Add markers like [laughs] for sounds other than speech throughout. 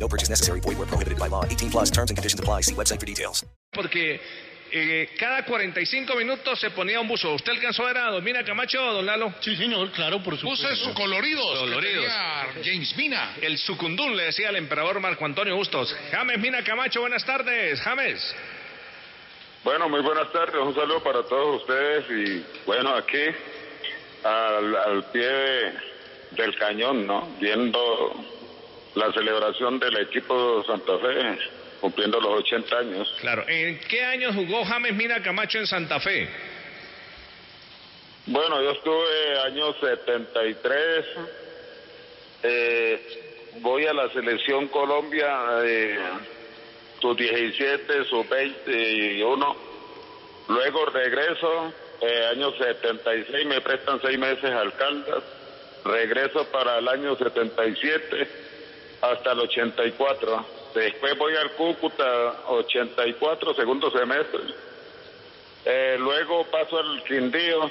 No purchase necessary. Void where prohibited by law. 18 plus terms and conditions apply. See website for details. Porque eh, cada 45 minutos se ponía un buzo. ¿Usted alcanzó a ver a Domina Camacho, don Lalo? Sí, señor, claro, por supuesto. Buses coloridos. Coloridos. que tenía James Mina. El sucundún le decía al emperador Marco Antonio Bustos. James Mina Camacho, buenas tardes. James. Bueno, muy buenas tardes, un saludo para todos ustedes y bueno, aquí al, al pie de- del cañón, ¿no? Viendo la celebración del equipo Santa Fe cumpliendo los 80 años. Claro. ¿En qué años jugó James Mina Camacho en Santa Fe? Bueno, yo estuve año 73, eh, voy a la selección Colombia, eh, sus 17, sus 21, luego regreso, eh, año 76, me prestan seis meses al Caldas, regreso para el año 77 hasta el 84, después voy al Cúcuta, 84, segundo semestre, eh, luego paso al Quindío,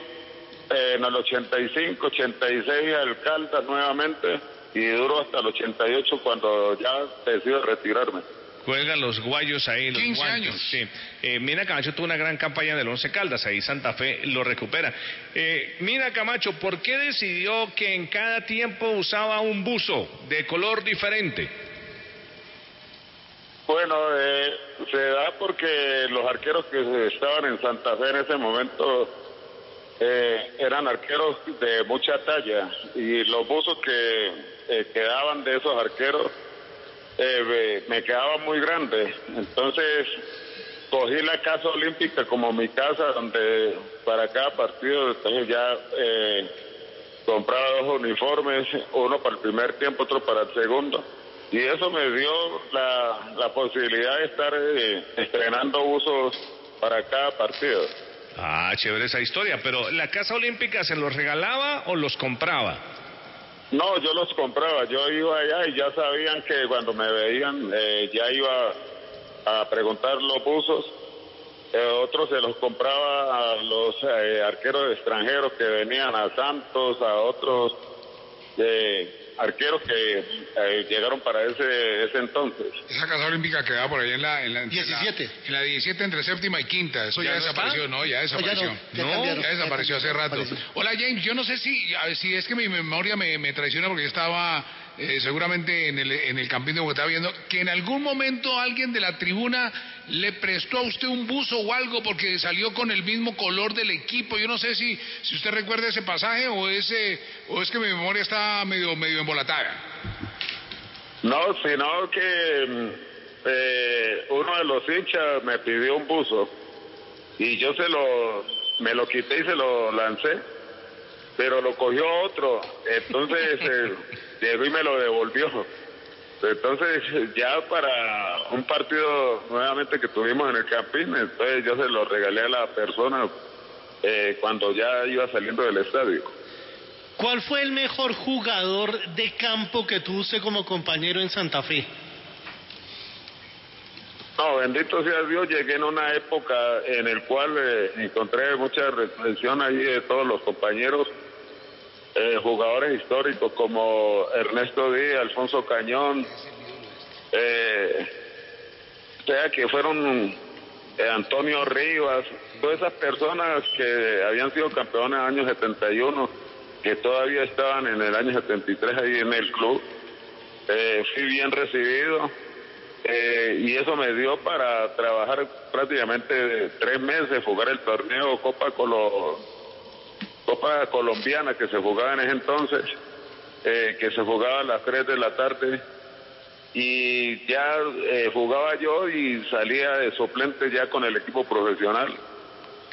eh, en el 85, 86 al Caldas nuevamente y duro hasta el 88 cuando ya decido retirarme. Juegan los guayos ahí, los 15 guayos. años. Sí. Eh, Mina Camacho tuvo una gran campaña del Once Caldas, ahí Santa Fe lo recupera. Eh, Mina Camacho, ¿por qué decidió que en cada tiempo usaba un buzo de color diferente? Bueno, eh, se da porque los arqueros que estaban en Santa Fe en ese momento eh, eran arqueros de mucha talla y los buzos que eh, quedaban de esos arqueros eh, me, quedaban muy grandes. Entonces cogí la casa olímpica como mi casa donde para cada partido entonces ya eh, compraba dos uniformes, uno para el primer tiempo, otro para el segundo. Y eso me dio la, la posibilidad de estar eh, estrenando usos para cada partido. Ah, chévere esa historia, pero ¿la Casa Olímpica se los regalaba o los compraba? No, yo los compraba, yo iba allá y ya sabían que cuando me veían eh, ya iba a preguntar los buzos. Eh, otros se los compraba a los eh, arqueros extranjeros que venían a Santos, a otros eh, arqueros que eh, llegaron para ese, ese entonces. Esa casa olímpica quedaba por ahí en la, en la, en la- 17. En la 17 entre séptima y quinta. Eso ya, ¿Ya no está? desapareció, ¿no? Ya desapareció. ya no, ya no, desapareció hace rato. Hola James, yo no sé si, a ver, si es que mi memoria me, me traiciona porque yo estaba eh, seguramente en el, en el campín de Bogotá viendo que en algún momento alguien de la tribuna le prestó a usted un buzo o algo porque salió con el mismo color del equipo. Yo no sé si, si usted recuerda ese pasaje o, ese, o es que mi memoria está medio, medio embolatada. No, sino que mm, eh, uno de los hinchas me pidió un buzo y yo se lo, me lo quité y se lo lancé, pero lo cogió otro, entonces [laughs] eh, llegó y me lo devolvió. Entonces ya para un partido nuevamente que tuvimos en el Campín, entonces yo se lo regalé a la persona eh, cuando ya iba saliendo del estadio. ¿Cuál fue el mejor jugador de campo que tuvo usted como compañero en Santa Fe? No, bendito sea Dios, llegué en una época en el cual eh, encontré mucha reflexión ahí de todos los compañeros, eh, jugadores históricos como Ernesto Díaz, Alfonso Cañón, eh, o sea que fueron eh, Antonio Rivas, todas esas personas que habían sido campeones en el año 71, que todavía estaban en el año 73 ahí en el club, eh, fui bien recibido. Eh, y eso me dio para trabajar prácticamente tres meses, jugar el torneo Copa Colo, Copa Colombiana que se jugaba en ese entonces, eh, que se jugaba a las 3 de la tarde. Y ya eh, jugaba yo y salía de suplente ya con el equipo profesional.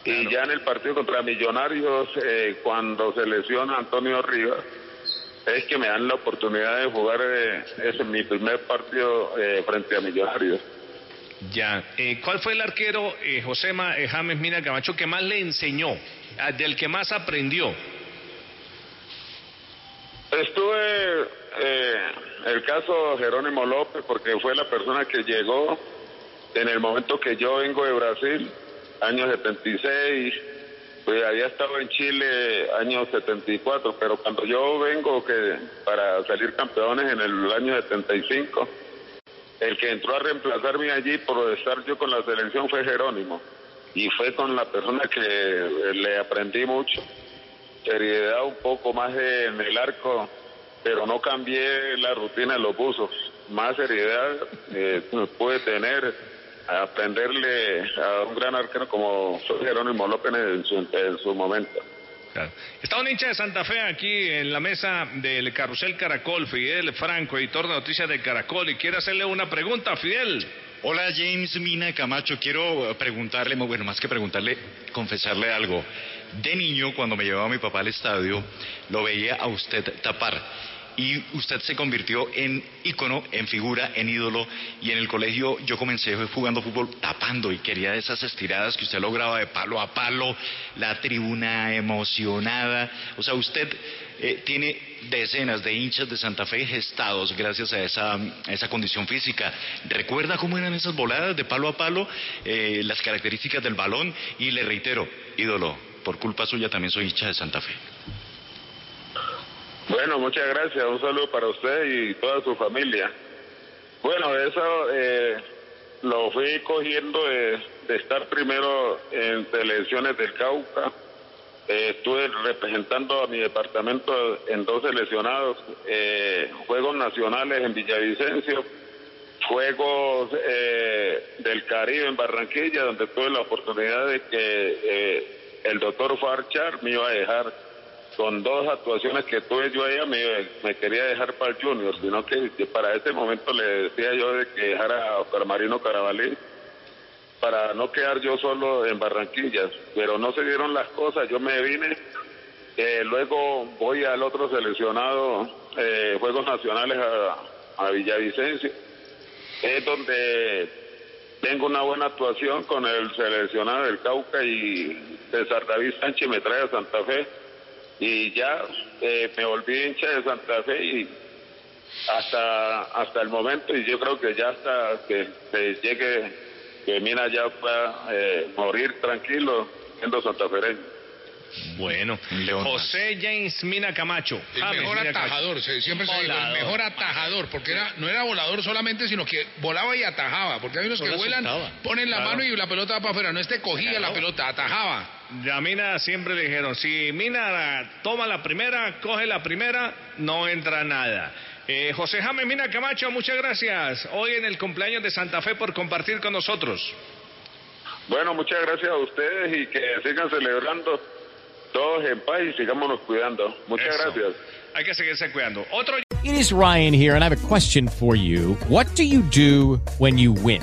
Y ya en el partido contra Millonarios, eh, cuando se lesiona Antonio Rivas, es que me dan la oportunidad de jugar eh, ese mi primer partido eh, frente a Millonarios. Ya. Eh, ¿Cuál fue el arquero, eh, Josema eh, James Mina Camacho, que más le enseñó, ah, del que más aprendió? Estuve eh, el caso Jerónimo López porque fue la persona que llegó en el momento que yo vengo de Brasil, año 76, pues había estado en Chile año 74, pero cuando yo vengo que para salir campeones en el año 75, el que entró a reemplazarme allí por estar yo con la selección fue Jerónimo y fue con la persona que le aprendí mucho seriedad un poco más en el arco, pero no cambié la rutina de los buzos. Más seriedad eh, puede tener, aprenderle a un gran arquero como Jerónimo López en su, en su momento. Está un hincha de Santa Fe aquí en la mesa del Carrusel Caracol, Fidel Franco, editor de noticias de Caracol, y quiere hacerle una pregunta, Fidel. Hola James Mina Camacho, quiero preguntarle, bueno, más que preguntarle, confesarle algo. De niño, cuando me llevaba mi papá al estadio, lo veía a usted tapar. Y usted se convirtió en ícono, en figura, en ídolo. Y en el colegio yo comencé jugando fútbol tapando y quería esas estiradas que usted lograba de palo a palo, la tribuna emocionada. O sea, usted eh, tiene decenas de hinchas de Santa Fe gestados gracias a esa, esa condición física. ¿Recuerda cómo eran esas voladas de palo a palo, eh, las características del balón? Y le reitero, ídolo, por culpa suya también soy hincha de Santa Fe. Bueno, muchas gracias. Un saludo para usted y toda su familia. Bueno, eso eh, lo fui cogiendo de, estar primero en selecciones del Cauca. Eh, estuve representando a mi departamento en dos seleccionados, eh, Juegos Nacionales en Villavicencio, Juegos del Caribe en Barranquilla, donde tuve la oportunidad de que el doctor Farchar me iba a dejar con dos actuaciones que tuve yo ella me, quería dejar para el Junior, sino que, para ese momento le decía yo de que dejara a Oscar Marino Carabalí para no quedar yo solo en Barranquillas, pero no se dieron las cosas, yo me vine, eh, luego voy al otro seleccionado, eh, Juegos Nacionales a, a Villavicencio, es donde tengo una buena actuación con el seleccionado del Cauca y César David Sánchez me trae a Santa Fe y ya eh, me volví hincha de Santa Fe y hasta hasta el momento y yo creo que ya hasta que, que llegue que Mina ya pueda eh, morir tranquilo siendo santafereño. Bueno, José James Mina Camacho. El James mejor Mina atajador, Camacho. siempre se dijo el mejor atajador, porque era, no era volador solamente, sino que volaba y atajaba, porque hay unos que vuelan, ponen la claro. mano y la pelota va para afuera, no este cogía claro. la pelota, atajaba. Ya Mina siempre le dijeron, si Mina toma la primera, coge la primera, no entra nada. Eh, José James Mina Camacho, muchas gracias. Hoy en el cumpleaños de Santa Fe por compartir con nosotros. Bueno, muchas gracias a ustedes y que sigan celebrando todos en paz y sigámonos cuidando. Muchas Eso. gracias. Hay que seguirse cuidando. Otro. It is Ryan here, and I have a question for you. What do you do when you win?